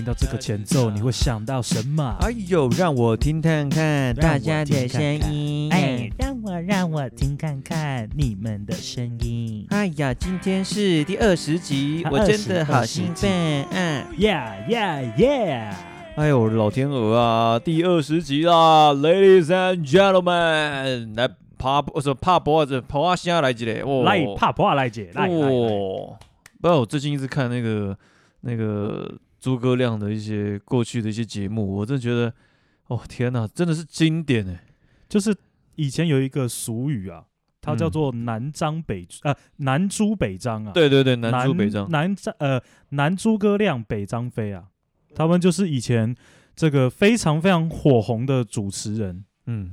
听到这个前奏，你会想到什么？哎呦，让我听看看大家的声音。哎，让我让我听看看你们的声音。哎呀，今天是第二十集，我真的好兴奋。嗯，Yeah Yeah Yeah！哎呦，老天鹅啊，第二十集啦，Ladies and Gentlemen，来爬，不是爬脖子，爬下来几嘞？哦，来爬坡来姐，来哦。不知道我最近一直看那个那个诸葛亮的一些过去的一些节目，我真的觉得，哦天哪，真的是经典哎！就是以前有一个俗语啊，它叫做南张北、嗯、呃南朱北张啊，对对对，南朱北张，南张呃南诸葛亮北张飞啊，他们就是以前这个非常非常火红的主持人。嗯，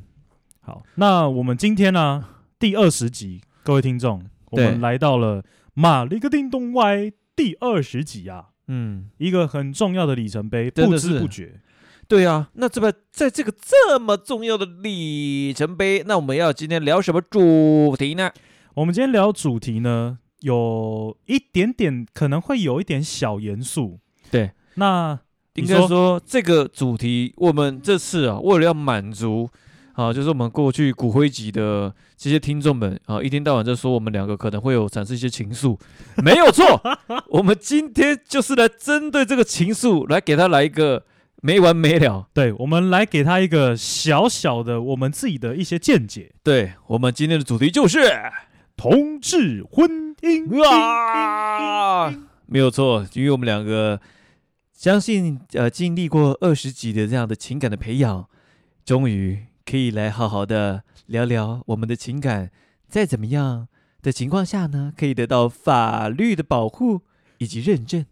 好，那我们今天呢、啊、第二十集，各位听众，我们来到了。马里克叮咚歪第二十集啊，嗯，一个很重要的里程碑，不知不觉，对啊。那这个在这个这么重要的里程碑，那我们要今天聊什么主题呢？我们今天聊主题呢，有一点点可能会有一点小严肃。对，那应该说这个主题，我们这次啊，为了要满足。啊，就是我们过去骨灰级的这些听众们啊，一天到晚在说我们两个可能会有产生一些情愫，没有错。我们今天就是来针对这个情愫，来给他来一个没完没了。对，我们来给他一个小小的我们自己的一些见解。对，我们今天的主题就是同志婚姻啊，没有错，因为我们两个相信，呃，经历过二十几的这样的情感的培养，终于。可以来好好的聊聊我们的情感，在怎么样的情况下呢，可以得到法律的保护以及认证。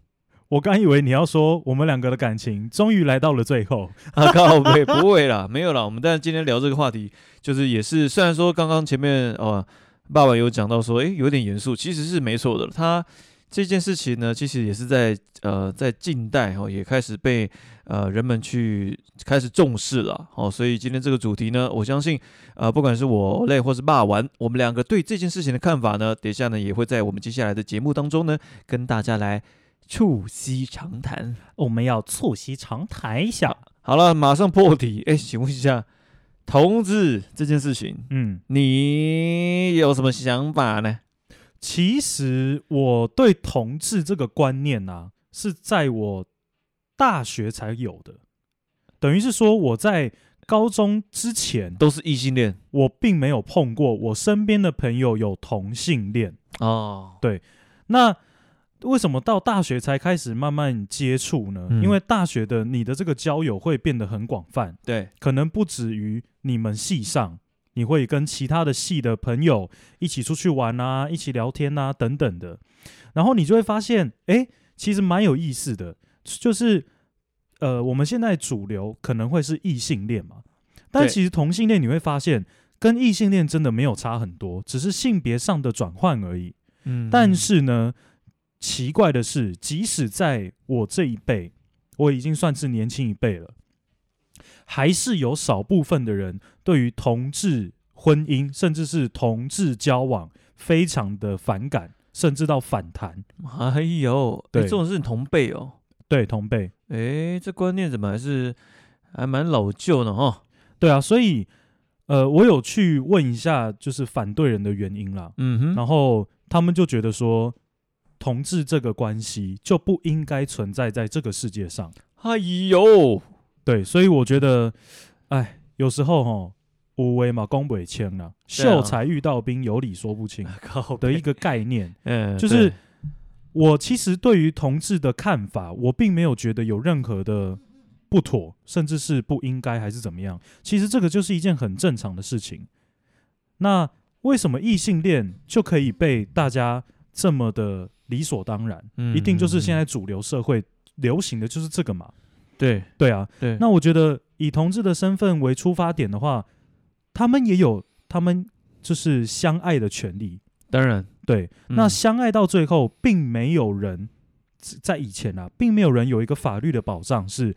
我刚以为你要说我们两个的感情终于来到了最后啊，靠北，不会啦，没有啦。我们但是今天聊这个话题，就是也是虽然说刚刚前面哦，爸爸有讲到说，诶，有点严肃，其实是没错的。他。这件事情呢，其实也是在呃，在近代哦，也开始被呃人们去开始重视了哦。所以今天这个主题呢，我相信呃，不管是我累或是骂完，我们两个对这件事情的看法呢，等一下呢也会在我们接下来的节目当中呢，跟大家来促膝长谈。我们要促膝长谈一下。好，好了，马上破题。哎，请问一下，同志这件事情，嗯，你有什么想法呢？其实我对同志这个观念啊，是在我大学才有的，等于是说我在高中之前都是异性恋，我并没有碰过我身边的朋友有同性恋哦。对，那为什么到大学才开始慢慢接触呢？嗯。因为大学的你的这个交友会变得很广泛，对，可能不止于你们系上。你会跟其他的系的朋友一起出去玩啊，一起聊天啊，等等的，然后你就会发现，哎，其实蛮有意思的，就是，呃，我们现在主流可能会是异性恋嘛，但其实同性恋你会发现跟异性恋真的没有差很多，只是性别上的转换而已。嗯，但是呢，奇怪的是，即使在我这一辈，我已经算是年轻一辈了。还是有少部分的人对于同志婚姻，甚至是同志交往，非常的反感，甚至到反弹。哎呦，对，这种是同辈哦，对，同辈。哎，这观念怎么还是还蛮老旧的哦？对啊，所以呃，我有去问一下，就是反对人的原因啦。嗯哼，然后他们就觉得说，同志这个关系就不应该存在在这个世界上。哎呦。对，所以我觉得，哎，有时候哈，无为嘛，公不清了，秀才遇到兵，有理说不清的一个概念。嗯，就是我其实对于同志的看法，我并没有觉得有任何的不妥，甚至是不应该还是怎么样。其实这个就是一件很正常的事情。那为什么异性恋就可以被大家这么的理所当然？嗯，一定就是现在主流社会流行的就是这个嘛。对对啊，对。那我觉得以同志的身份为出发点的话，他们也有他们就是相爱的权利。当然，对。嗯、那相爱到最后，并没有人在以前啊，并没有人有一个法律的保障，是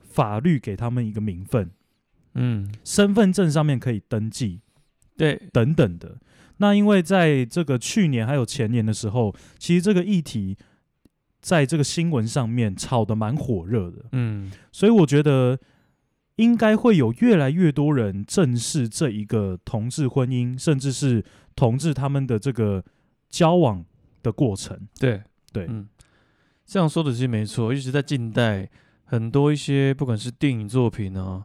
法律给他们一个名分，嗯，身份证上面可以登记，对，等等的。那因为在这个去年还有前年的时候，其实这个议题。在这个新闻上面炒得蛮火热的。嗯，所以我觉得应该会有越来越多人正视这一个同志婚姻，甚至是同志他们的这个交往的过程。对对，嗯，这样说的其实没错，一直在近代，很多一些不管是电影作品啊，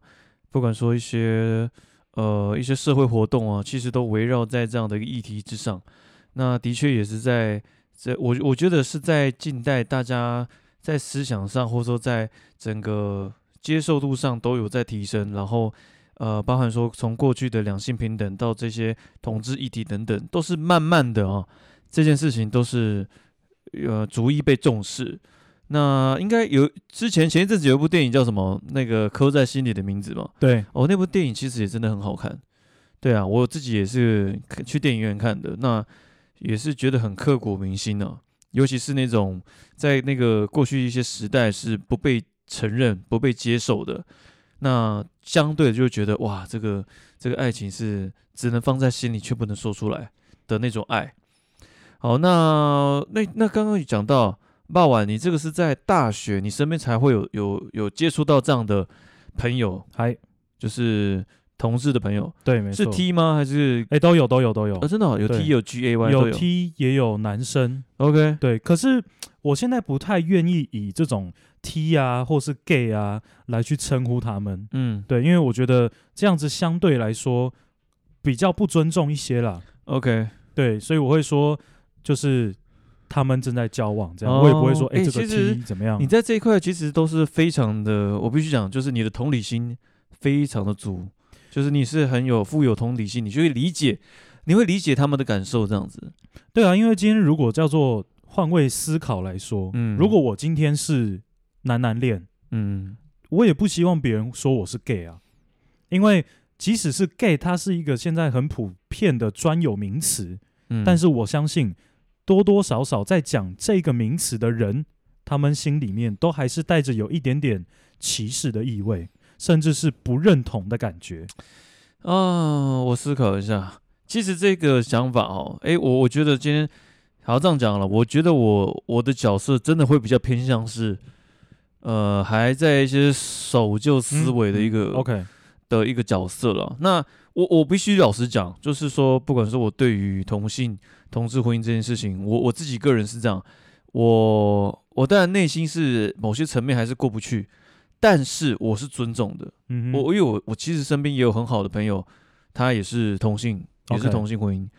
不管说一些呃一些社会活动啊，其实都围绕在这样的一个议题之上。那的确也是在。这我我觉得是在近代，大家在思想上，或者说在整个接受度上都有在提升。然后，呃，包含说从过去的两性平等到这些同志议题等等，都是慢慢的啊，这件事情都是呃逐一被重视。那应该有之前前一阵子有一部电影叫什么？那个刻在心里的名字嘛。对，哦，那部电影其实也真的很好看。对啊，我自己也是去电影院看的。那。也是觉得很刻骨铭心呢、啊，尤其是那种在那个过去一些时代是不被承认、不被接受的，那相对就觉得哇，这个这个爱情是只能放在心里却不能说出来的那种爱。好，那那那刚刚讲到傍晚，你这个是在大学，你身边才会有有有接触到这样的朋友，还就是。同事的朋友，对，没错，是 T 吗？还是哎、欸，都有，都有，都有。啊，真的、哦、有 T 有 G A Y，有，有 T 也有男生。OK，对。可是我现在不太愿意以这种 T 啊，或是 gay 啊来去称呼他们。嗯，对，因为我觉得这样子相对来说比较不尊重一些啦。OK，对，所以我会说，就是他们正在交往，这样、哦、我也不会说，哎、欸，这个 T 怎么样？你在这一块其实都是非常的，我必须讲，就是你的同理心非常的足。就是你是很有富有同理心，你就会理解，你会理解他们的感受，这样子。对啊，因为今天如果叫做换位思考来说，嗯，如果我今天是男男恋，嗯，我也不希望别人说我是 gay 啊，因为即使是 gay，它是一个现在很普遍的专有名词，嗯，但是我相信多多少少在讲这个名词的人，他们心里面都还是带着有一点点歧视的意味。甚至是不认同的感觉啊！我思考一下，其实这个想法哦，诶，我我觉得今天好这样讲了，我觉得我我的角色真的会比较偏向是，呃，还在一些守旧思维的一个、嗯嗯、OK 的一个角色了。那我我必须老实讲，就是说，不管是我对于同性同志婚姻这件事情，我我自己个人是这样，我我当然内心是某些层面还是过不去。但是我是尊重的，嗯、我因为我我其实身边也有很好的朋友，他也是同性，也是同性婚姻，Okay.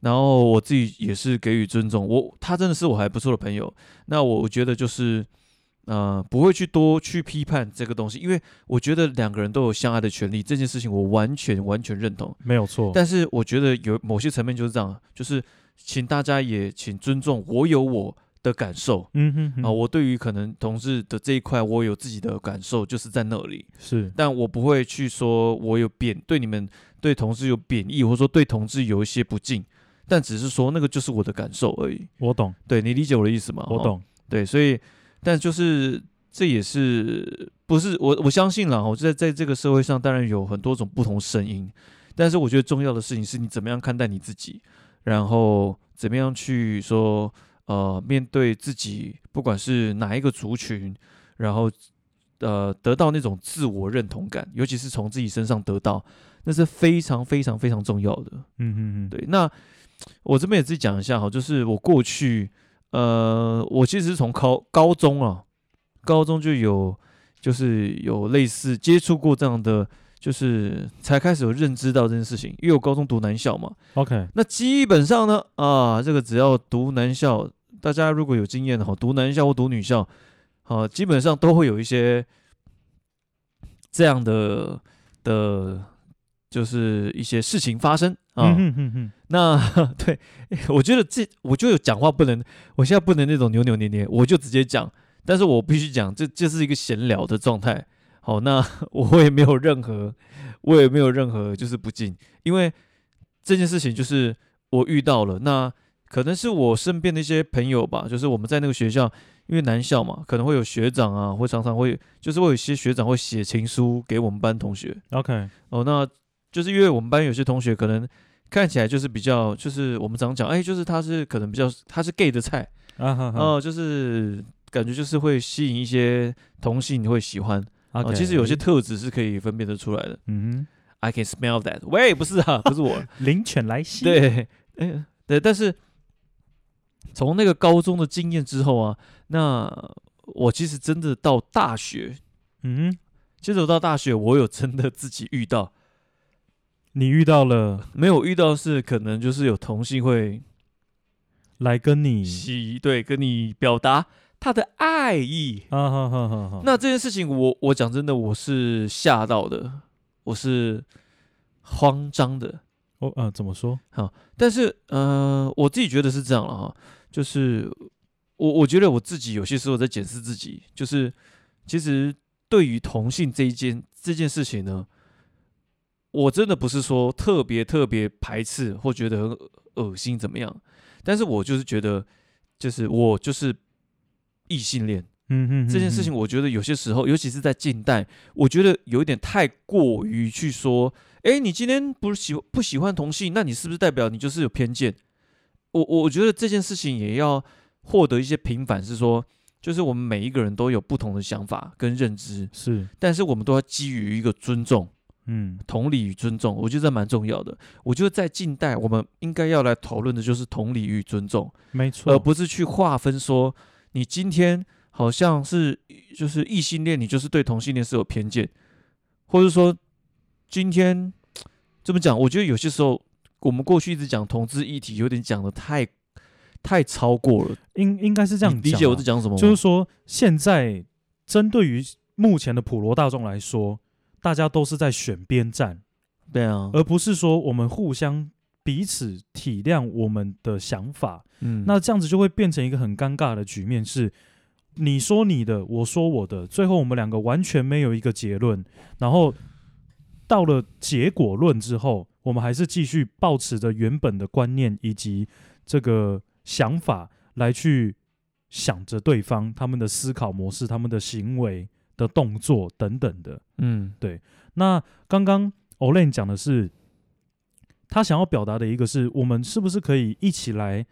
然后我自己也是给予尊重，我他真的是我还不错的朋友，那我觉得就是，呃，不会去多去批判这个东西，因为我觉得两个人都有相爱的权利，这件事情我完全完全认同，没有错。但是我觉得有某些层面就是这样，就是请大家也请尊重，我有我。的感受，嗯哼，哼，啊，我对于可能同志的这一块，我有自己的感受，就是在那里是，但我不会去说我有贬对你们对同志有贬义，或者说对同志有一些不敬，但只是说那个就是我的感受而已。我懂，对，你理解我的意思吗？我懂，对，所以，但就是这也是不是我我相信了，我在在这个社会上，当然有很多种不同声音，但是我觉得重要的事情是你怎么样看待你自己，然后怎么样去说。呃，面对自己，不管是哪一个族群，然后呃，得到那种自我认同感，尤其是从自己身上得到，那是非常非常非常重要的。嗯嗯嗯，对。那我这边也自己讲一下哈，就是我过去，呃，我其实是从高高中啊，高中就有，就是有类似接触过这样的。就是才开始有认知到这件事情，因为我高中读男校嘛。OK，那基本上呢，啊，这个只要读男校，大家如果有经验的话，读男校或读女校，啊，基本上都会有一些这样的的，就是一些事情发生啊。嗯、哼哼哼，那 对，我觉得这我就有讲话不能，我现在不能那种扭扭捏捏，我就直接讲，但是我必须讲，这这是一个闲聊的状态。好，那 我也没有任何，我也没有任何就是不敬，因为这件事情就是我遇到了，那可能是我身边的一些朋友吧，就是我们在那个学校，因为男校嘛，可能会有学长啊，会常常会，就是会有一些学长会写情书给我们班同学。OK，哦，那就是因为我们班有些同学可能看起来就是比较，就是我们常讲，哎，就是他是可能比较他是 gay 的菜，啊哈哈，哦，就是。感觉就是会吸引一些同性你会喜欢啊。其实有些特质是可以分辨得出来的。嗯哼，I can smell that。喂，不是啊，不是我，灵犬来袭。对，哎，对，但是从那个高中的经验之后啊，那我其实真的到大学，嗯哼，接着到大学，我有真的自己遇到。你遇到了 没有遇到是可能就是有同性会来跟你对，跟你表达他的爱意啊，好好好好。那这件事情我我讲真的我是吓到的，我是慌张的。哦，啊，怎么说？好，但是呃，我自己觉得是这样了哈，就是我我觉得我自己有些时候在检视自己，就是其实对于同性这一件这件事情呢。我真的不是说特别特别排斥或觉得很恶心怎么样，但是我就是觉得，就是我就是异性恋，嗯哼，这件事情我觉得有些时候，尤其是在近代，我觉得有一点太过于去说，哎，你今天不喜不喜欢同性，那你是不是代表你就是有偏见？我我觉得这件事情也要获得一些平反，是说，就是我们每一个人都有不同的想法跟认知，是，但是我们都要基于一个尊重。嗯，同理与尊重，我觉得这蛮重要的。我觉得在近代，我们应该要来讨论的就是同理与尊重，没错，而不是去划分说你今天好像是就是异性恋，你就是对同性恋是有偏见，或者说今天这么讲，我觉得有些时候我们过去一直讲同志议题，有点讲的太太超过了。应应该是这样理解我在讲什么？就是说，现在针对于目前的普罗大众来说。大家都是在选边站，对啊，而不是说我们互相彼此体谅我们的想法。嗯，那这样子就会变成一个很尴尬的局面，是你说你的，我说我的，最后我们两个完全没有一个结论。然后到了结果论之后，我们还是继续保持着原本的观念以及这个想法来去想着对方他们的思考模式、他们的行为。的动作等等的，嗯，对。那刚刚 Olen 讲的是，他想要表达的一个是我们是不是可以一起来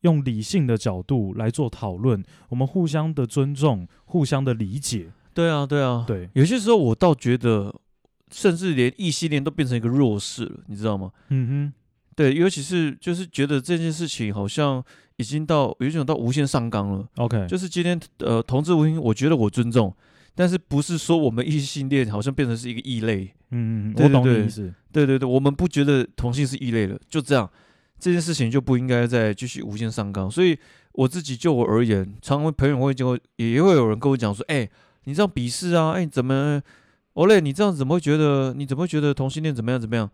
用理性的角度来做讨论，我们互相的尊重，互相的理解。对啊，对啊，对。有些时候我倒觉得，甚至连异性恋都变成一个弱势了，你知道吗？嗯哼，对，尤其是就是觉得这件事情好像已经到有一种到无限上纲了。OK，就是今天呃，同志婚姻，我觉得我尊重。但是不是说我们异性恋好像变成是一个异类？嗯嗯，对对对，我懂你意思。对对对，我们不觉得同性是异类了，就这样，这件事情就不应该再继续无限上纲。所以我自己就我而言，常常朋友会就也会有人跟我讲说：“哎、欸，你这样鄙视啊？哎、欸，怎么，Olen，你这样怎么会觉得？你怎么会觉得同性恋怎么样怎么样？”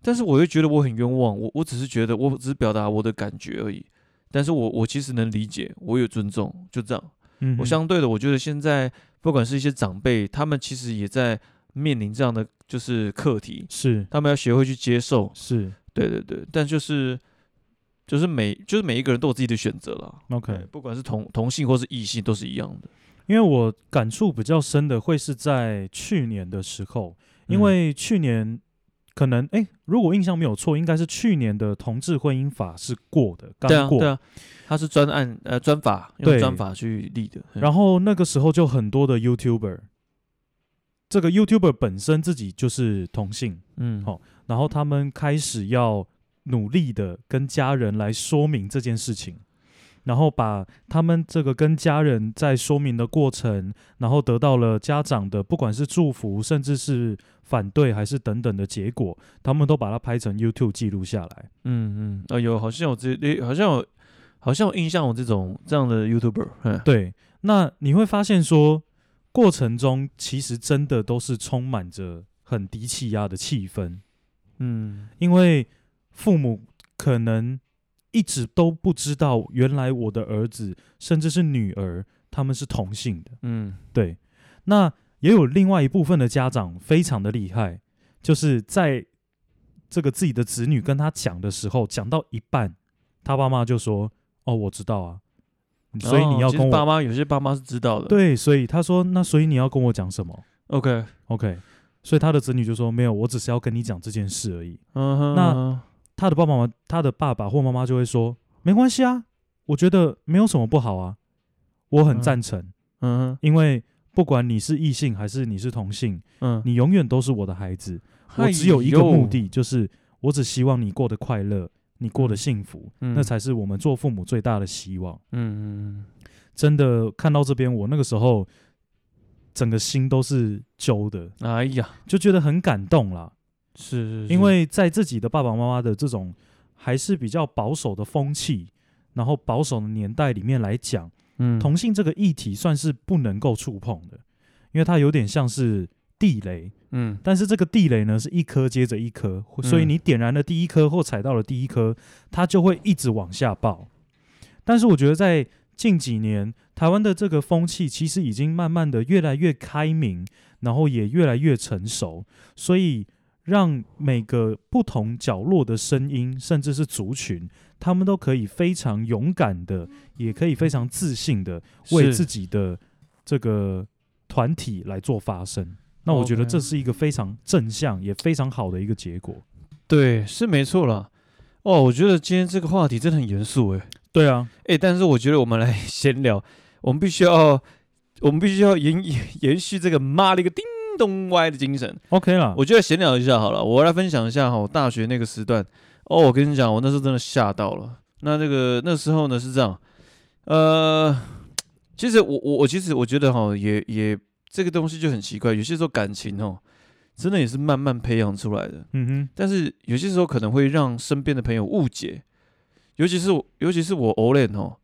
但是我又觉得我很冤枉，我我只是觉得我只是表达我的感觉而已。但是我我其实能理解，我有尊重，就这样。嗯，我相对的，我觉得现在。不管是一些长辈，他们其实也在面临这样的就是课题，是。他们要学会去接受，是。对对对，但就是就是每就是每一个人都有自己的选择了。OK，不管是同同性或是异性都是一样的。因为我感触比较深的会是在去年的时候，因为去年可能哎、欸，如果印象没有错，应该是去年的同志婚姻法是过的，刚过。对啊。他是专案呃专法用专法去立的，然后那个时候就很多的 YouTuber，这个 YouTuber 本身自己就是同性，嗯，好、哦，然后他们开始要努力的跟家人来说明这件事情，然后把他们这个跟家人在说明的过程，然后得到了家长的不管是祝福，甚至是反对还是等等的结果，他们都把它拍成 YouTube 记录下来，嗯嗯，啊有好像有这好像有。好像有印象，有这种这样的 YouTuber，对，那你会发现说，过程中其实真的都是充满着很低气压的气氛，嗯，因为父母可能一直都不知道，原来我的儿子甚至是女儿他们是同性的，嗯，对，那也有另外一部分的家长非常的厉害，就是在这个自己的子女跟他讲的时候，讲到一半，他爸妈就说。哦，我知道啊，所以你要跟我、哦、爸妈，有些爸妈是知道的。对，所以他说，那所以你要跟我讲什么？OK OK，所以他的子女就说没有，我只是要跟你讲这件事而已。嗯哼，那他的爸爸妈妈，他的爸爸或妈妈就会说，没关系啊，我觉得没有什么不好啊，我很赞成，嗯。哼。因为不管你是异性还是你是同性，嗯，你永远都是我的孩子。我哎只有一个目，的，就是我只希望你过得快乐，你过得幸福，嗯。那才是我们做父母最大的希望。嗯嗯真的看到这边，我那个时候整个心都是揪的，嗯，哎呀，就觉得很感动啦。是是，因为在自己的爸爸妈妈的这种还是比较保守的风气，然后保守的年代里面来讲，嗯同性这个议题算是不能够触碰的，因为它有点像是地雷。嗯但是这个地雷呢，是一颗接着一颗，所以你点燃了第一颗或踩到了第一颗，它就会一直往下爆。但是我觉得在近几年，台湾的这个风气其实已经慢慢的越来越开明，然后也越来越成熟，所以让每个不同角落的声音，甚至是族群，他们都可以非常勇敢的，也可以非常自信的为自己的这个团体来做发声。那我觉得这是一个非常正向也非常好的一个结果。对，是没错啦。哦，我觉得今天这个话题真的很严肃诶。对啊，诶，但是我觉得我们来闲聊，我们必须要，我们必须要延延延续这个妈了一个叮咚歪的精神。OK 啦，我觉得闲聊一下好了，我来分享一下哈，我大学那个时段。哦，我跟你讲，我那时候真的吓到了。那那个那时候呢是这样，呃，其实我我我其实我觉得哈，也也这个东西就很奇怪，有些时候感情哦，真的也是慢慢培养出来的。嗯哼，但是有些时候可能会让身边的朋友误解，尤其是我，尤其是我偶然哦，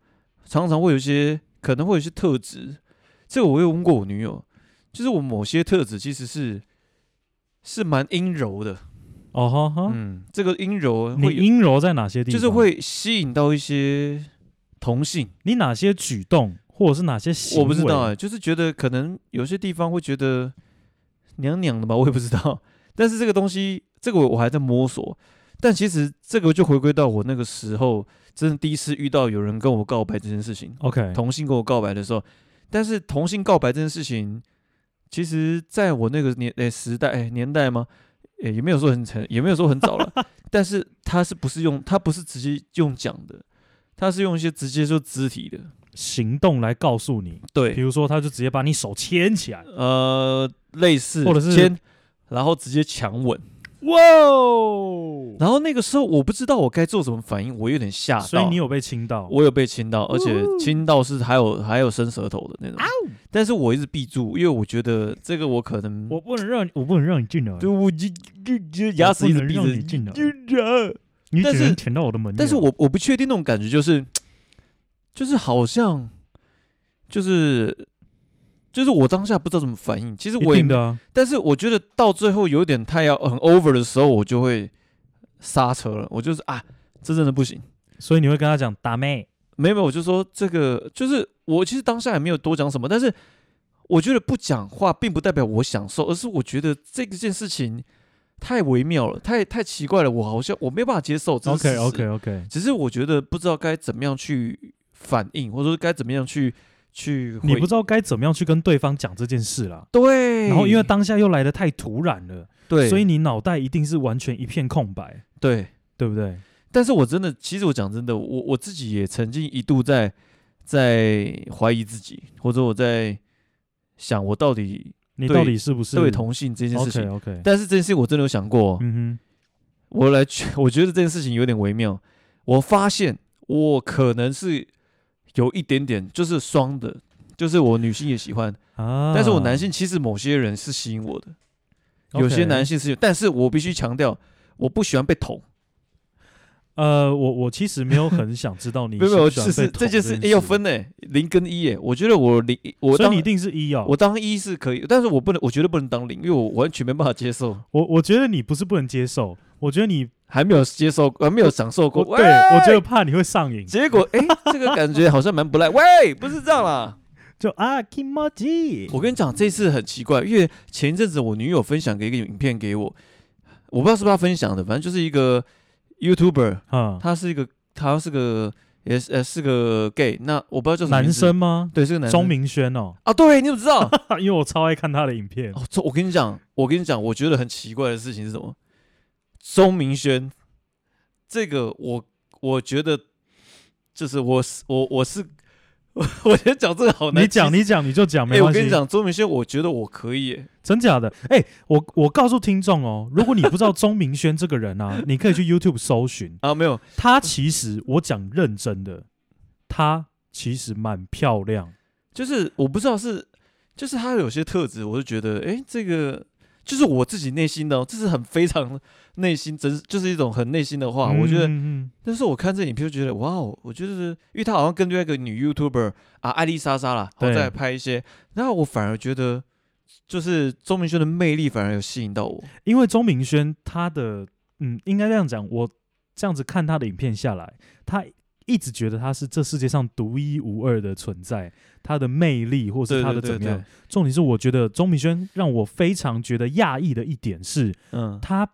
常常会有一些可能会有一些特质，这个我有问过我女友，就是我某些特质其实是是蛮阴柔的，哦哈哈，嗯，这个阴柔你会有阴柔在哪些地方？就是会吸引到一些同性，你哪些举动，或者是哪些行为？我不知道哎、就是觉得可能有些地方会觉得娘娘的吧，我也不知道。但是这个东西，这个我我还在摸索。但其实这个就回归到我那个时候，真的第一次遇到有人跟我告白这件事情，OK，同性跟我告白的时候。但是同性告白这件事情，其实在我那个年诶、欸、时代诶、欸、年代吗？诶、欸、也没有说很成，也没有说很早了。但是他是不是用他不是直接用讲的，他是用一些直接就肢体的行动来告诉你，对比，如说他就直接把你手牵起来，呃，类似或者是牵，然后直接强吻。哇哦！然后那个时候我不知道我该做什么反应，我有点吓到。所以你有被亲到？我有被亲到，而且亲到是还有还有伸舌头的那种。但是我一直闭住，因为我觉得这个我可能我不能让你，我不能让你进来，对我就就就牙齿一直闭我不能让你进来着。你但是只能舔到我的门。但是我我不确定那种感觉，就是就是好像就是就是我当下不知道怎么反应。其实我也的啊，但是我觉得到最后有点太要很 over 的时候，我就会刹车了。我就是啊，这真的不行。所以你会跟他讲打妹，没有没有，我就说这个就是我其实当下也没有多讲什么，但是我觉得不讲话并不代表我享受，而是我觉得这个件事情太微妙了，太太奇怪了，我好像我没办法接受。OK OK OK，只是我觉得不知道该怎么样去反应，或者说该怎么样去去。你不知道该怎么样去跟对方讲这件事啦。对，然后因为当下又来的太突然了，对，所以你脑袋一定是完全一片空白，对。对不对？但是我真的，其实我讲真的，我我自己也曾经一度在在怀疑自己，或者我在想我到底你到底是不是对同性这件事情。OK 但是这件事情我真的有想过，嗯哼我来去，我觉得这件事情有点微妙。我发现我可能是有一点点就是双的，就是我女性也喜欢，啊，但是我男性其实某些人是吸引我的，有些男性是有，但是我必须强调，我不喜欢被捅。呃，我我其实没有很想知道你 没有没有，喜不喜欢被捅是是这件事要分呢，零跟一耶。我觉得我零，我当所以你一定是一哦。我当一是可以，但是我不能，我绝对不能当零，因为我完全没办法接受，我我觉得你不是不能接受，我觉得你还没有接受，还没有享受过。我对我觉得怕你会上瘾，结果哎，这个感觉好像蛮不赖。喂，不是这样啦。就啊 Kimoji，我跟你讲，这次很奇怪，因为前一阵子我女友分享给一个影片给我，我不知道是不是她分享的，反正就是一个 YouTuber，哈，他是一个，他是个，也是呃是个 gay，那我不知道叫什么男，生吗？对，是个男生。钟明轩哦，啊，对，你怎么知道？因为我超爱看他的影片。哦，我跟你讲，我跟你讲，我觉得很奇怪的事情是什么？钟明轩，这个我我觉得就是我是我我是 我觉得讲这个好难。你讲，你讲，你就讲，没关系。我跟你讲，钟明轩，我觉得我可以耶，真假的？哎，我我告诉听众哦，如果你不知道钟明轩这个人啊，你可以去 YouTube 搜寻啊。没有，他其实我讲认真的，他其实蛮漂亮。就是我不知道是，就是他有些特质，我就觉得，哎，这个。就是我自己内心的、哦，这是很非常内心真，就是一种很内心的话。嗯、我觉得，但是我看这影片就觉得，哇哦，我就是，因为他好像跟另外一个女 YouTuber 啊，艾丽莎莎啦，然后再拍一些，然后我反而觉得，就是钟明轩的魅力反而有吸引到我。因为钟明轩他的，嗯，应该这样讲，我这样子看他的影片下来，他。一直觉得他是这世界上独一无二的存在，他的魅力或是他的怎么样？对对对对，重点是，我觉得钟明轩让我非常觉得讶异的一点是，嗯，他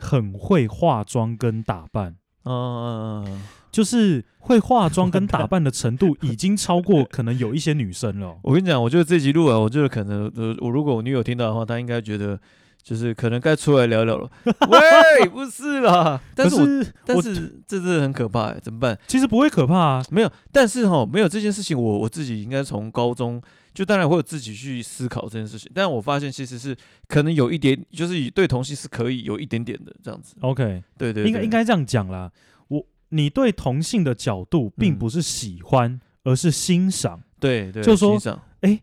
很会化妆跟打扮，嗯嗯嗯，就是会化妆跟打扮的程度已经超过可能有一些女生了。我跟你讲，我觉得这集录完，我觉得可能呃，我如果我女友听到的话，她应该觉得。就是可能该出来聊聊了。喂，不是啦，但是我，是但是这真的很可怕哎，怎么办？其实不会可怕啊，没有。但是哈，没有这件事情，我我自己应该从高中就当然会有自己去思考这件事情。但我发现其实是可能有一点，就是对同性是可以有一点点的这样子。OK，对，对对，应该应该这样讲啦。我你对同性的角度并不是喜欢，嗯、而是欣赏。对对，就说哎。诶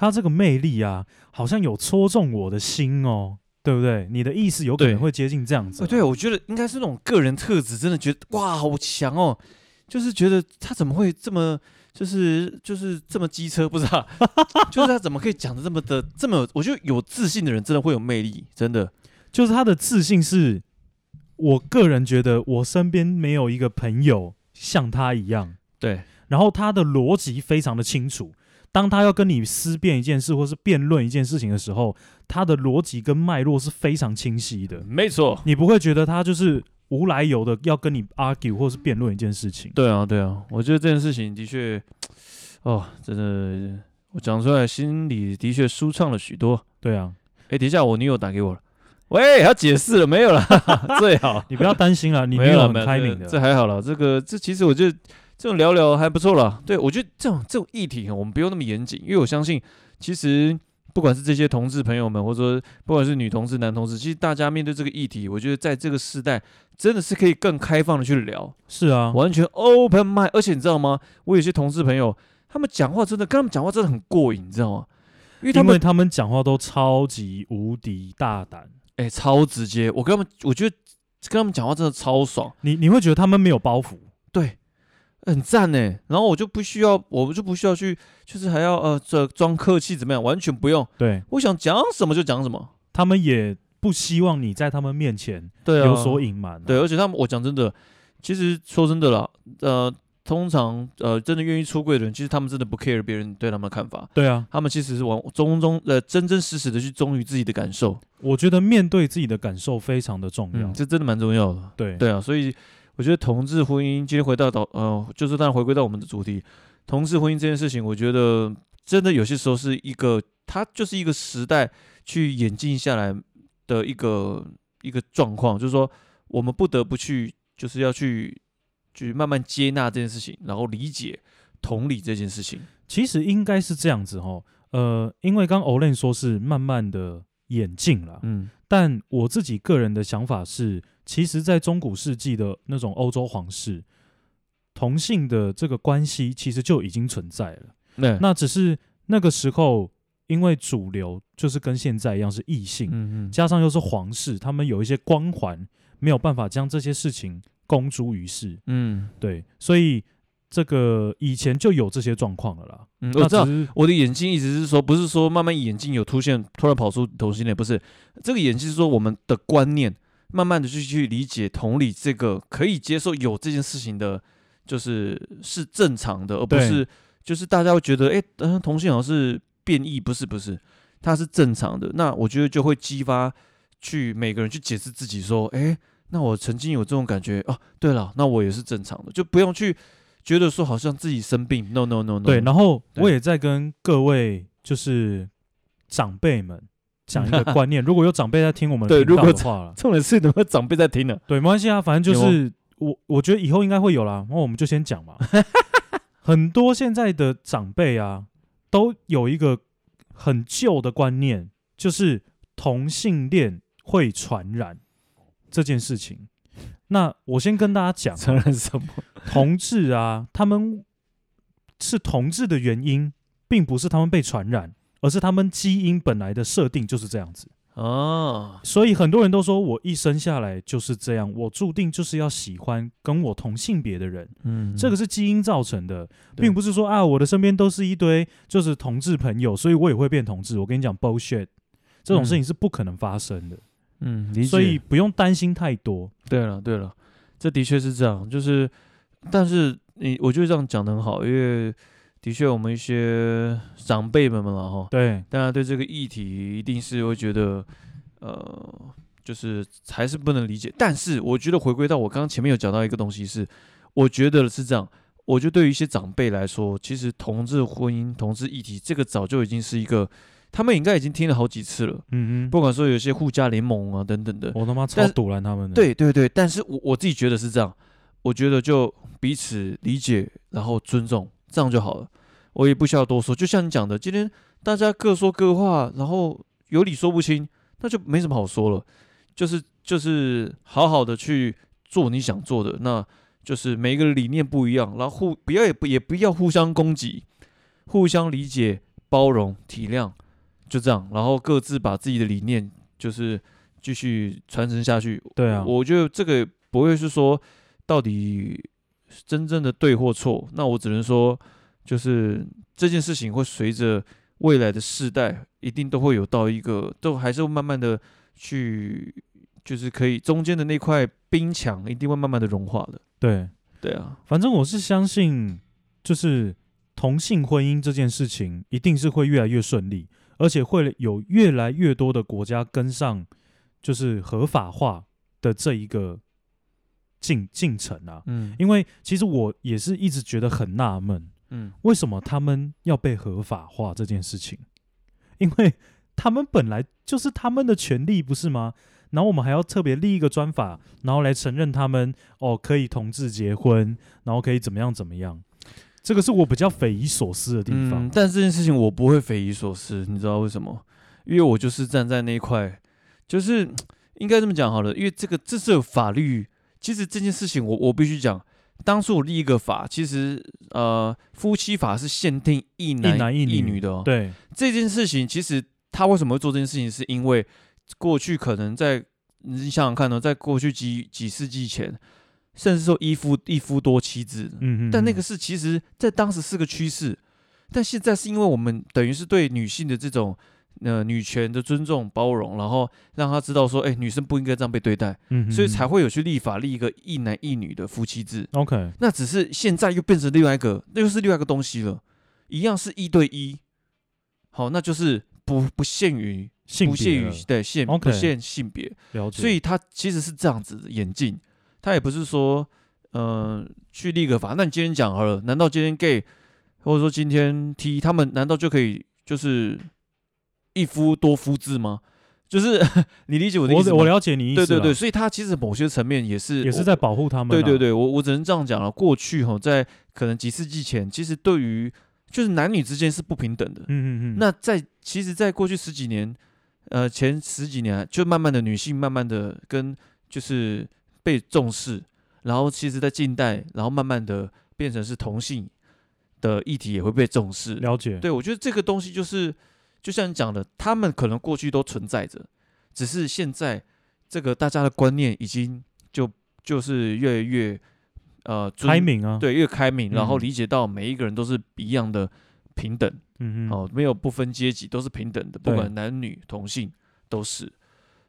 他这个魅力啊，好像有戳中我的心哦，对不对？你的意思有可能会接近这样子。对，对，我觉得应该是那种个人特质，真的觉得哇，好强哦！就是觉得他怎么会这么，就是就是这么机车，不知道，就是他怎么可以讲的这么的这么？我觉得有自信的人真的会有魅力，真的。就是他的自信是，我个人觉得我身边没有一个朋友像他一样。对，然后他的逻辑非常的清楚。当他要跟你思辨一件事，或是辩论一件事情的时候，他的逻辑跟脉络是非常清晰的。没错，你不会觉得他就是无来由的要跟你 argue 或是辩论一件事情。对啊，对啊，我觉得这件事情的确，哦，真的，我讲出来心里的确舒畅了许多。对啊，哎，等一下，我女友打给我了，喂，要解释了没有了？最好你不要担心了，你女友很开明的，这还好了。这个，这其实我觉得。这种聊聊还不错了，对，我觉得这种这种议题我们不用那么严谨，因为我相信，其实不管是这些同志朋友们，或者说不管是女同志、男同志，其实大家面对这个议题，我觉得在这个时代真的是可以更开放的去聊。是啊，完全 open mind，而且你知道吗？我有些同志朋友，他们讲话真的跟他们讲话真的很过瘾，你知道吗？因为他们他们讲话都超级无敌大胆，哎，超直接。我跟他们，我觉得跟他们讲话真的超爽。你你会觉得他们没有包袱？对。很赞呢，然后我就不需要，我们就不需要去，就是还要呃这装客气怎么样？完全不用。对，我想讲什么就讲什么。他们也不希望你在他们面前对有所隐瞒啊。对，而且他们，我讲真的，其实说真的啦，呃，通常呃真的愿意出柜的人，其实他们真的不 care 别人对他们的看法。对啊，他们其实是往忠忠呃真真实实的去忠于自己的感受。我觉得面对自己的感受非常的重要，嗯，这真的蛮重要的。对对啊，所以。我觉得同志婚姻，今天回到导呃，就是当然回归到我们的主题，同志婚姻这件事情，我觉得真的有些时候是一个，它就是一个时代去演进下来的一个一个状况，就是说我们不得不去，就是要去去慢慢接纳这件事情，然后理解同理这件事情。其实应该是这样子哦，呃，因为刚 Olen 说是慢慢的演进了，嗯，但我自己个人的想法是。其实，在中古世纪的那种欧洲皇室，同性的这个关系其实就已经存在了。对那只是那个时候，因为主流就是跟现在一样是异性，嗯嗯加上又是皇室，他们有一些光环，没有办法将这些事情公诸于世。嗯，对，所以这个以前就有这些状况了啦。嗯，我知道，我的眼睛一直是说，不是说慢慢眼睛有出现，突然跑出同性恋，不是这个眼睛是说我们的观念。慢慢的去去理解同理这个可以接受有这件事情的，就是是正常的，而不是就是大家会觉得哎，嗯，同性好像是变异，不是不是，它是正常的。那我觉得就会激发去每个人去解释自己说，哎，那我曾经有这种感觉哦，对了，那我也是正常的，就不用去觉得说好像自己生病。No no no no。对，然后我也在跟各位就是长辈们。讲一个观念，如果有长辈在听我们频道的话了，重点是有没有长辈在听呢？对，没关系啊，反正就是 我，我觉得以后应该会有啦。那我们就先讲嘛。很多现在的长辈啊，都有一个很旧的观念，就是同性恋会传染这件事情。那我先跟大家讲，承认什么？同志啊，他们是同志的原因，并不是他们被传染，而是他们基因本来的设定就是这样子。哦，所以很多人都说我一生下来就是这样，我注定就是要喜欢跟我同性别的人。嗯，这个是基因造成的，并不是说啊，我的身边都是一堆就是同志朋友，所以我也会变同志。我跟你讲，bullshit，这种事情是不可能发生的。嗯，理解。所以不用担心太多。对了，对了，这的确是这样。就是，但是你我觉得这样讲的很好，因为的确我们一些长辈们们了哈，对，大家对这个议题一定是会觉得，呃，就是还是不能理解。但是我觉得回归到我刚刚前面有讲到一个东西是，我觉得是这样。我觉得对于一些长辈来说，其实同志婚姻、同志议题，这个早就已经是一个。他们应该已经听了好几次了，嗯嗯，不管说有些护家联盟啊等等的，我他妈超堵拦他们的。对对对，但是我我自己觉得是这样，我觉得就彼此理解，然后尊重，这样就好了。我也不需要多说，就像你讲的，今天大家各说各话，然后有理说不清，那就没什么好说了。就是就是好好的去做你想做的，那就是每一个理念不一样，然后互不要也不也不要互相攻击，互相理解、包容、体谅。就这样，然后各自把自己的理念就是继续传承下去。对啊，我觉得这个不会是说到底真正的对或错。那我只能说，就是这件事情会随着未来的世代，一定都会有到一个，都还是会慢慢的去，就是可以中间的那块冰墙一定会慢慢的融化的。对，对啊，反正我是相信，就是同性婚姻这件事情一定是会越来越顺利。而且会有越来越多的国家跟上，就是合法化的这一个进进程啊。嗯，因为其实我也是一直觉得很纳闷，嗯，为什么他们要被合法化这件事情？因为他们本来就是他们的权利，不是吗？然后我们还要特别立一个专法，然后来承认他们哦可以同志结婚，然后可以怎么样怎么样。这个是我比较匪夷所思的地方，嗯，但这件事情我不会匪夷所思，你知道为什么？因为我就是站在那一块，就是应该这么讲好了。因为这个这是有法律，其实这件事情我我必须讲，当初我立一个法，其实呃夫妻法是限定一男一男一女，一女的哦。对这件事情，其实他为什么会做这件事情，是因为过去可能在你想想看呢，在过去几几世纪前。甚至说一夫一夫多妻制，嗯嗯，但那个是其实在当时是个趋势，但现在是因为我们等于是对女性的这种呃女权的尊重包容，然后让她知道说，哎，女生不应该这样被对待，嗯，所以才会有去立法立一个一男一女的夫妻制。OK，那只是现在又变成另外一个，那又是另外一个东西了，一样是一对一，好，那就是不不限于性别，不限于对限不限性别，所以它其实是这样子的演进。他也不是说，嗯、呃，去立个法。那你今天讲好了，难道今天 gay 或者说今天 T 他们难道就可以就是一夫多夫制吗？就是 你理解我的意思？我我了解你意思。对对对，所以他其实某些层面也是也是在保护他们、啊。对对对，我我只能这样讲了。过去哈，在可能几世纪前，其实对于就是男女之间是不平等的。嗯嗯嗯。那在其实，在过去十几年，呃，前十几年就慢慢的女性慢慢的跟就是。被重视，然后其实，在近代，然后慢慢的变成是同性的议题也会被重视。了解，对，我觉得这个东西就是，就像你讲的，他们可能过去都存在着，只是现在这个大家的观念已经就就是越来越呃开明啊，对，越开明，然后理解到每一个人都是一样的平等，嗯嗯，哦，没有不分阶级，都是平等的，不管男女同性都是，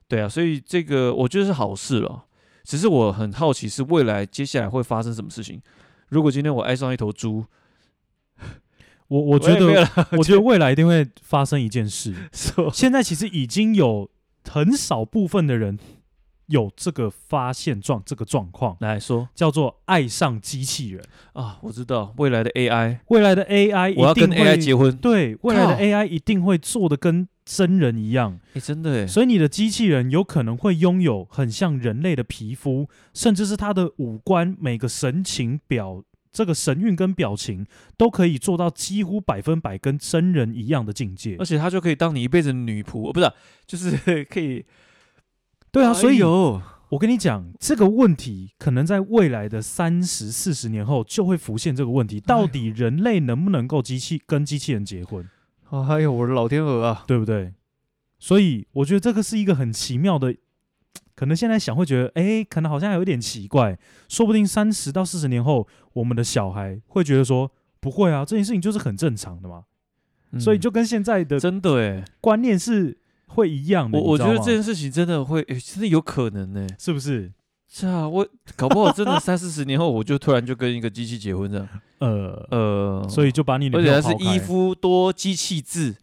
对啊，所以这个我觉得是好事了。只是我很好奇，是未来接下来会发生什么事情？如果今天我爱上一头猪，我我觉得，我，我觉得未来一定会发生一件事。现在其实已经有很少部分的人有这个发现状，这个状况来说叫做爱上机器人啊。我知道未来的 AI，未来的 AI，我要跟 AI 结婚。对，未来的 AI 一定会做的跟真人一样，哎，真的哎，所以你的机器人有可能会拥有很像人类的皮肤，甚至是他的五官每个神情表这个神韵跟表情都可以做到几乎百分百跟真人一样的境界，而且他就可以当你一辈子的女仆，不是、啊，就是可以。对啊，所以有、哎、我跟你讲，这个问题可能在未来的三十四十年后就会浮现这个问题：到底人类能不能够机器跟机器人结婚？哎，哎呦，我的老天鹅啊，对不对？所以我觉得这个是一个很奇妙的。可能现在想会觉得，哎，可能好像有点奇怪。说不定三十到四十年后，我们的小孩会觉得说，不会啊，这件事情就是很正常的嘛。嗯、所以就跟现在的真的哎观念是会一样的。我我觉得这件事情真的会，诶真的有可能呢，是不是？是啊，我搞不好真的三四十年后，我就突然就跟一个机器结婚这样。呃呃，所以就把你的，而且还是一夫多机器制。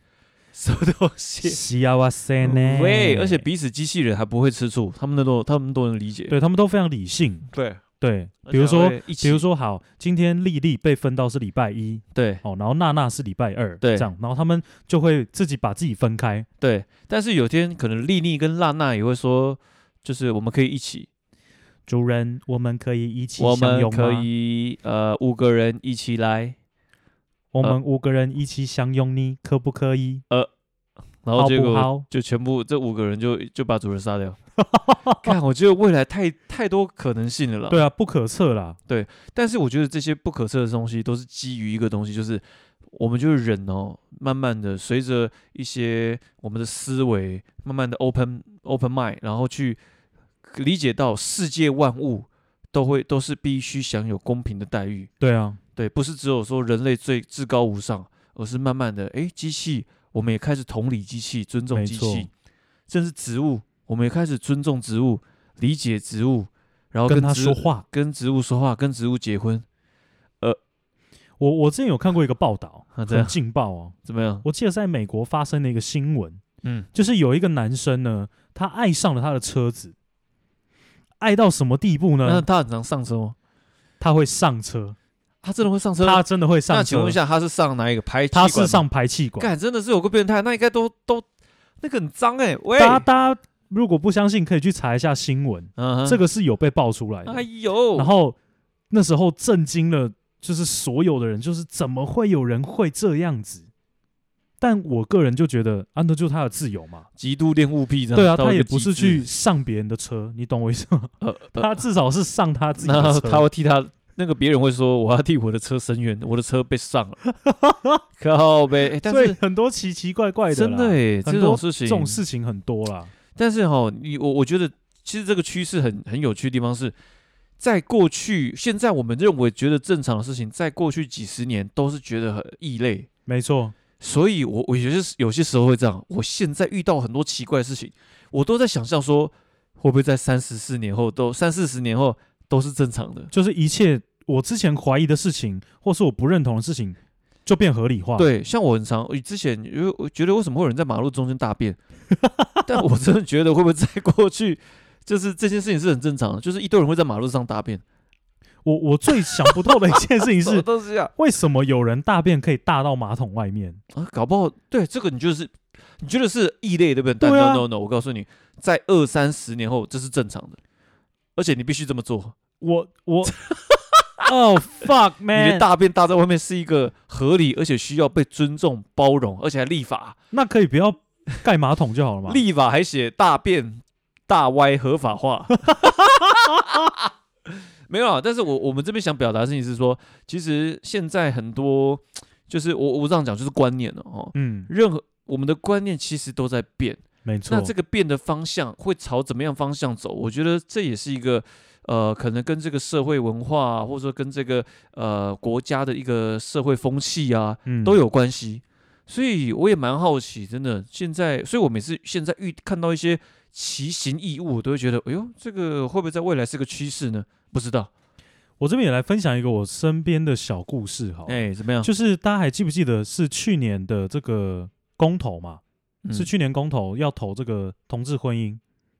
什么东西？幸せ呢？喂，而且彼此机器人还不会吃醋，他们都他们都能理解，对他们都非常理性。对对，比如说，比如说，好，今天丽丽被分到是礼拜一，对，哦，然后娜娜是礼拜二，对，这样，然后他们就会自己把自己分开，对。但是有天可能丽丽跟娜娜也会说，就是我们可以一起，主人，我们可以一起，我们可以呃五个人一起来。我们五个人一起享用，你可不可以？呃，然后结果就全部这五个人就就把主人杀掉。看，我觉得未来太太多可能性了啦。对啊，不可测啦。对，但是我觉得这些不可测的东西都是基于一个东西，就是我们就是人哦，慢慢的随着一些我们的思维，慢慢的 open open mind，然后去理解到世界万物都会都是必须享有公平的待遇。对啊。对，不是只有说人类最至高无上，而是慢慢的，哎，机器，我们也开始同理机器，尊重机器，甚至植物，我们也开始尊重植物，理解植物，然后跟，跟他说话，跟植物说话，跟植物结婚。呃，我我之前有看过一个报道，很劲爆哦，怎么样？我记得在美国发生的一个新闻，嗯，就是有一个男生呢，他爱上了他的车子，爱到什么地步呢？那他很常上车吗？他会上车。他真的会上车？他真的会上车？那请问一下，他是上哪一个排气？他是上排气管。干，真的是有个变态，那应该都都那个很脏哎、欸。喂，大家大家如果不相信，可以去查一下新闻。嗯，这个是有被爆出来的。哎呦，然后那时候震惊了，就是所有的人，就是怎么会有人会这样子？但我个人就觉得，安德就是他的自由嘛，极度恋物癖这样。对啊，他也不是去上别人的车，你懂我意思吗？呃，他至少是上他自己的车，他会替他。那个别人会说，我要替我的车伸冤，我的车被上了，靠呗、欸。但是很多奇奇怪怪的，真的哎，这种事情，这种事情很多啦。但是哈，你我我觉得，其实这个趋势很很有趣的地方是，在过去，现在我们认为觉得正常的事情，在过去几十年都是觉得很异类。没错，所以我我有些有些时候会这样。我现在遇到很多奇怪的事情，我都在想象说，会不会在三十四年后，都三四十年后都是正常的，就是一切。我之前怀疑的事情，或是我不认同的事情，就变合理化。对，像我很常，我之前因为我觉得为什么会有人在马路中间大便，但我真的觉得会不会在过去，就是这件事情是很正常的，就是一堆人会在马路上大便。我我最想不透的一件事情是，都是这样为什么有人大便可以大到马桶外面啊？搞不好对这个你就是你觉得是异类对不对？但 no no no，我告诉你，在二三十年后这是正常的，而且你必须这么做。我我。哦、oh, fuck man！你的大便大在外面是一个合理而且需要被尊重、包容，而且还立法。那可以不要盖马桶就好了嘛？立法还写大便大歪合法化。没有啊，但是我我们这边想表达的事情是说，其实现在很多就是我我这样讲就是观念了哦。嗯，任何我们的观念其实都在变，没错。那这个变的方向会朝怎么样方向走？我觉得这也是一个。呃，可能跟这个社会文化啊，或者说跟这个呃国家的一个社会风气啊，嗯，都有关系。所以我也蛮好奇，真的，现在，所以我每次现在遇看到一些奇形异物，我都会觉得，哎呦，这个会不会在未来是个趋势呢？不知道。我这边也来分享一个我身边的小故事，哈，哎，怎么样？就是大家还记不记得是去年的这个公投嘛？嗯，是去年公投要投这个同志婚姻，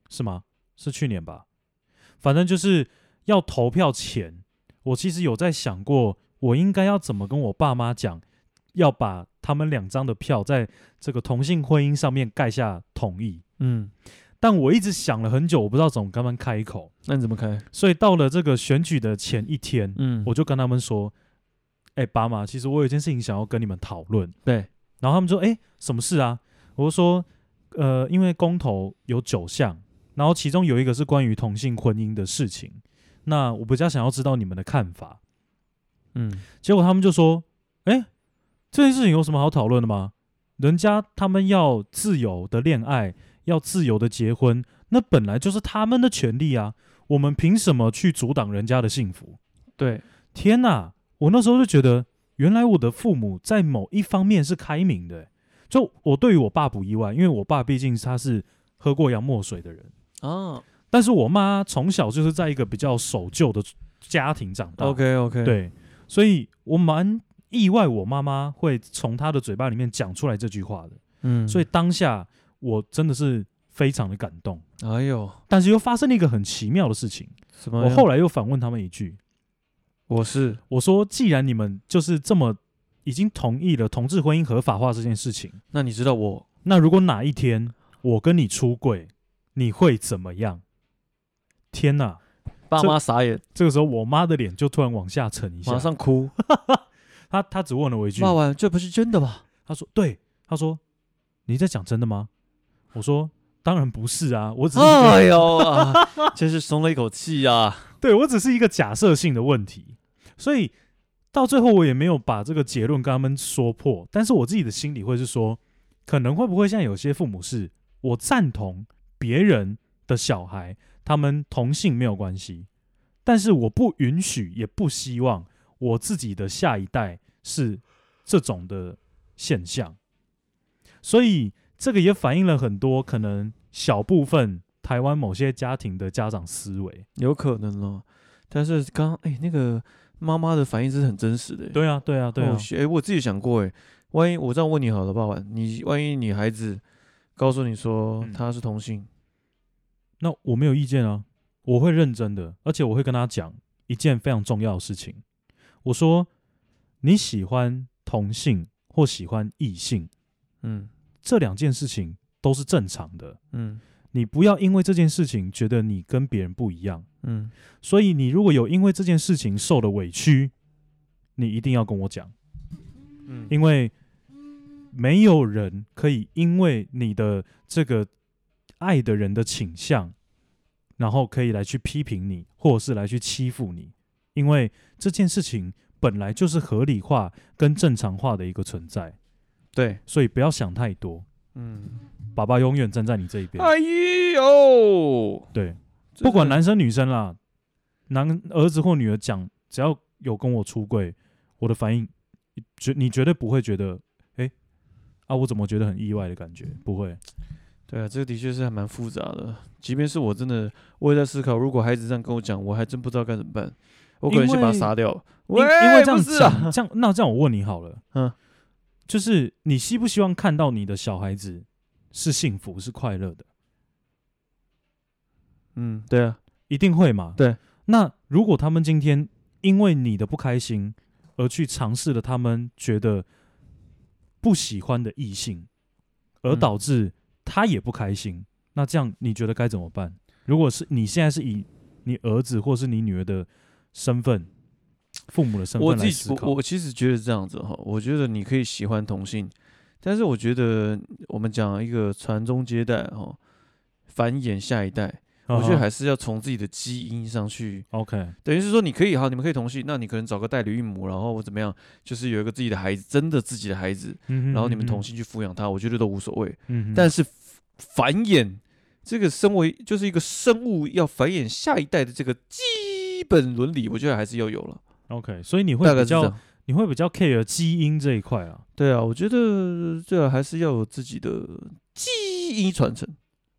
是吗？是去年吧？反正就是要投票前，我其实有在想过，我应该要怎么跟我爸妈讲，要把他们两张的票在这个同性婚姻上面盖下同意。嗯，但我一直想了很久，我不知道怎么跟他们开口。那你怎么开？所以到了这个选举的前一天，嗯，我就跟他们说：“哎、欸，爸妈，其实我有一件事情想要跟你们讨论。”对。然后他们说：“哎、欸，什么事啊？”我就说：“呃，因为公投有九项，然后其中有一个是关于同性婚姻的事情，那我比较想要知道你们的看法。”嗯，结果他们就说：“哎、欸，这件事情有什么好讨论的吗？人家他们要自由的恋爱。”要自由的结婚，那本来就是他们的权利啊！我们凭什么去阻挡人家的幸福？对，天哪！我那时候就觉得，原来我的父母在某一方面是开明的。就我对于我爸不意外，因为我爸毕竟他是喝过洋墨水的人啊。但是我妈从小就是在一个比较守旧的家庭长大。OK OK，对，所以我蛮意外，我妈妈会从她的嘴巴里面讲出来这句话的。嗯，所以当下。我真的是非常的感动，哎呦！但是又发生了一个很奇妙的事情。什么？我后来又反问他们一句：“我是我说，既然你们就是这么已经同意了同志婚姻合法化这件事情，那你知道我？那如果哪一天我跟你出柜，你会怎么样？”天哪！爸妈傻眼。这个时候，我妈的脸就突然往下沉一下，马上哭。她她只问了我一句：“爸爸，这不是真的吧？”她说：“对。”她说：“你在讲真的吗？”我说：“当然不是啊，我只是……哎呦啊，真是松了一口气啊！对，我只是一个假设性的问题，所以到最后我也没有把这个结论跟他们说破。但是我自己的心里会是说，可能会不会像有些父母是，我赞同别人的小孩他们同性没有关系，但是我不允许也不希望我自己的下一代是这种的现象，所以。”这个也反映了很多可能小部分台湾某些家庭的家长思维，有可能哦。但是刚哎，那个妈妈的反应是很真实的。对啊，对啊，对啊。哎、哦，我自己想过，哎，万一我这样问你好了，爸爸，你万一你孩子告诉你说他是同性，嗯、那我没有意见啊，我会认真的，而且我会跟他讲一件非常重要的事情。我说你喜欢同性或喜欢异性，嗯。这两件事情都是正常的，嗯，你不要因为这件事情觉得你跟别人不一样，嗯，所以你如果有因为这件事情受了委屈，你一定要跟我讲，嗯，因为没有人可以因为你的这个爱的人的倾向，然后可以来去批评你，或者是来去欺负你，因为这件事情本来就是合理化跟正常化的一个存在。对，所以不要想太多。嗯，爸爸永远站在你这一边。哎呦，对，不管男生女生啦，男儿子或女儿讲，只要有跟我出柜，我的反应，绝你绝对不会觉得，哎、欸，啊，我怎么觉得很意外的感觉？不会。对啊，这个的确是还蛮复杂的。即便是我真的，我也在思考，如果孩子这样跟我讲，我还真不知道该怎么办。我可能先把他杀掉。因为，因为这样子、啊，这样那这样我问你好了，嗯。就是你希不希望看到你的小孩子是幸福、是快乐的？嗯，对啊，一定会嘛。对，那如果他们今天因为你的不开心而去尝试了他们觉得不喜欢的异性，而导致他也不开心，嗯，那这样你觉得该怎么办？如果是你现在是以你儿子或是你女儿的身份。父母的身份来思考。我我其实觉得这样子哈，我觉得你可以喜欢同性，但是我觉得我们讲一个传宗接代哈，繁衍下一代，哦，我觉得还是要从自己的基因上去。OK，等于是说你可以哈，你们可以同性，那你可能找个代理孕母，然后或怎么样，就是有一个自己的孩子，真的自己的孩子，嗯、然后你们同性去抚养他，我觉得都无所谓。嗯，但是繁衍这个身为就是一个生物要繁衍下一代的这个基本伦理，我觉得还是要有了。OK，所以你会比较你会比较 care 基因这一块啊？对啊，我觉得这个还是要有自己的基因传承。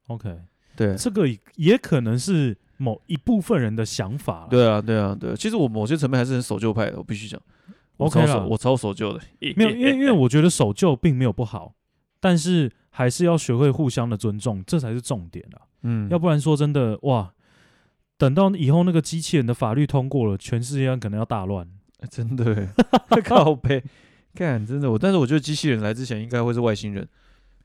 OK，对，这个也可能是某一部分人的想法。对啊，对啊，对啊。其实我某些层面还是很守旧派的，我必须讲。OK 了，我超守旧的。没有，因为因为我觉得守旧并没有不好，但是还是要学会互相的尊重，这才是重点啊。嗯，要不然说真的哇。等到以后那个机器人的法律通过了，全世界可能要大乱。欸、真的，靠背，干真的我，但是我觉得机器人来之前应该会是外星人，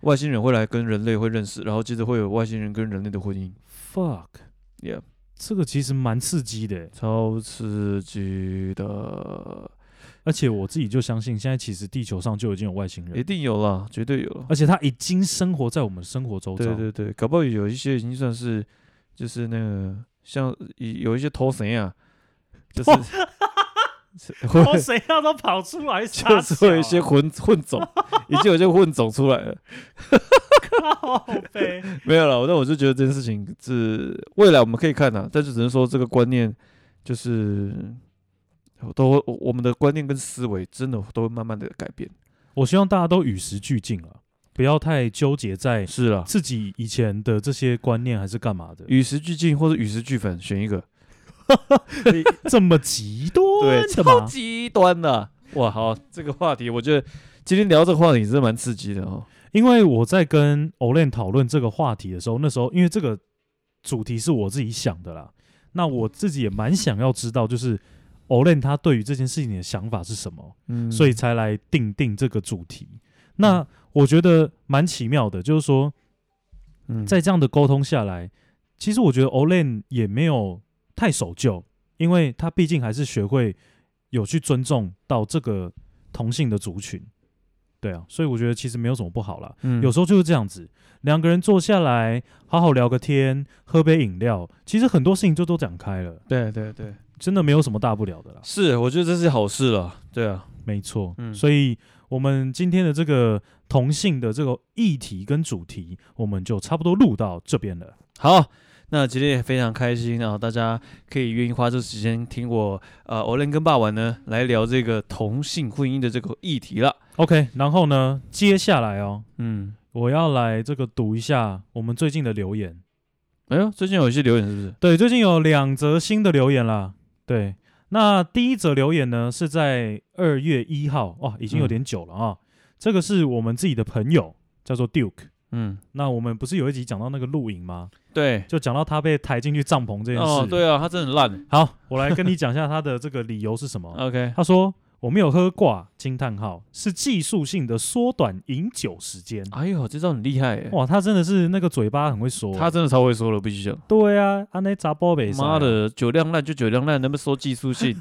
外星人会来跟人类会认识，然后接着会有外星人跟人类的婚姻。Fuck，Yeah，这个其实蛮刺激的，超刺激的，而且我自己就相信，现在其实地球上就已经有外星人，一定有了，绝对有了。而且他已经生活在我们生活周遭。对对对，搞不好有一些已经算是，就是那个像有一些偷谁啊，就是。偷，谁啊都跑出来，就是有一些混混种，已经有些混种出来了。没有了，那我就觉得这件事情是未来我们可以看的，但是只能说这个观念就是都我们的观念跟思维真的都会慢慢的改变。我希望大家都与时俱进啊，不要太纠结在是了自己以前的这些观念还是干嘛的。与时俱进或者与时俱焚，选一个。这么极端，对，超极端的哇！好，这个话题，我觉得今天聊这个话题真的蛮刺激的哦。因为我在跟 Olen 讨论这个话题的时候，那时候因为这个主题是我自己想的啦，那我自己也蛮想要知道，就是 Olen 他对于这件事情的想法是什么，嗯，所以才来定定这个主题。那我觉得蛮奇妙的，就是说，嗯，在这样的沟通下来，其实我觉得 Olen 也没有。太守旧，因为他毕竟还是学会有去尊重到这个同性的族群，对啊，所以我觉得其实没有什么不好啦。嗯，有时候就是这样子，两个人坐下来好好聊个天，喝杯饮料，其实很多事情就都讲开了。对对对，真的没有什么大不了的啦。是，我觉得这是好事了。对啊，没错。嗯，所以我们今天的这个同性的这个议题跟主题，我们就差不多录到这边了。好。那今天也非常开心啊！大家可以愿意花这个时间听我呃，Olen 跟霸王呢来聊这个同性婚姻的这个议题了。OK，然后呢，接下来哦，嗯，我要来这个读一下我们最近的留言。哎呦，最近有一些留言是不是？对，最近有两则新的留言啦。对，那第一则留言呢是在二月一号，哇，已经有点久了啊。嗯、这个是我们自己的朋友，叫做 Duke。嗯，那我们不是有一集讲到那个露营吗？对，就讲到他被抬进去帐篷这件事。哦，对啊，他真的很烂。好，我来跟你讲一下他的这个理由是什么。OK，他说我没有喝挂惊叹号，是技术性的缩短饮酒时间。哎呦，这招很厉害耶！哇，他真的是那个嘴巴很会说，他真的超会说了，必须讲。对啊，安内杂波呗。妈的，酒量烂就酒量烂，能不能说技术性？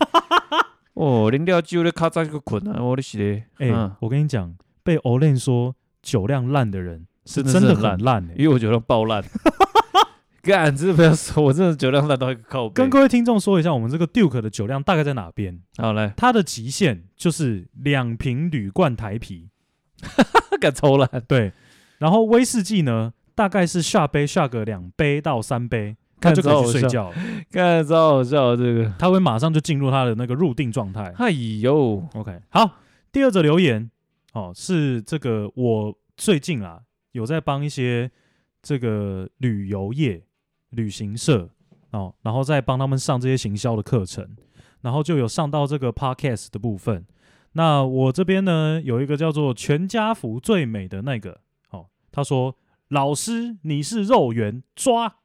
哦，饮料酒的咔嚓个捆啊，我的是嘞。哎、欸，我跟你讲，被 Olen 说酒量烂的人。是真的很烂，因为我酒量爆烂。干，真的不要说，我真的酒量烂到一个靠背。跟各位听众说一下，我们这个 Duke 的酒量大概在哪边？好来，它的极限就是两瓶铝罐台啤，敢抽了。对，然后威士忌呢，大概是下杯下个两杯到三杯，他就可以去睡觉。干，超好笑，这个他会马上就进入他的那个入定状态。哎呦，OK，好，第二则留言哦，是这个我最近啊。有在帮一些这个旅游业、旅行社哦，然后再帮他们上这些行销的课程，然后就有上到这个 podcast 的部分。那我这边呢，有一个叫做全家福最美的那个哦，他说：“老师，你是肉圆抓。”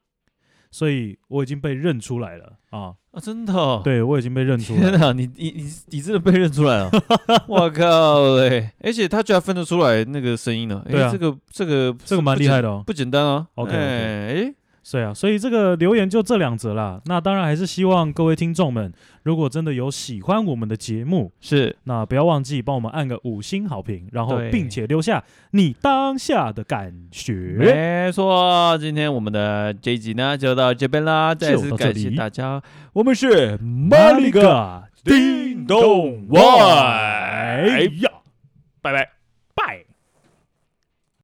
所以我已经被认出来了啊啊！真的、哦，对我已经被认出来了。天啊，你你你你真的被认出来了！我靠嘞！而且他居然分得出来那个声音呢？对啊，这个这个这个蛮厉害的哦，不简单啊。OK，哎。对啊，所以这个留言就这两则啦。那当然还是希望各位听众们，如果真的有喜欢我们的节目，是那不要忘记帮我们按个五星好评，然后并且留下你当下的感觉。没错，今天我们的这一集呢就到这边啦，再次感谢大家。我们是马里嘎叮咚哎呀，拜拜。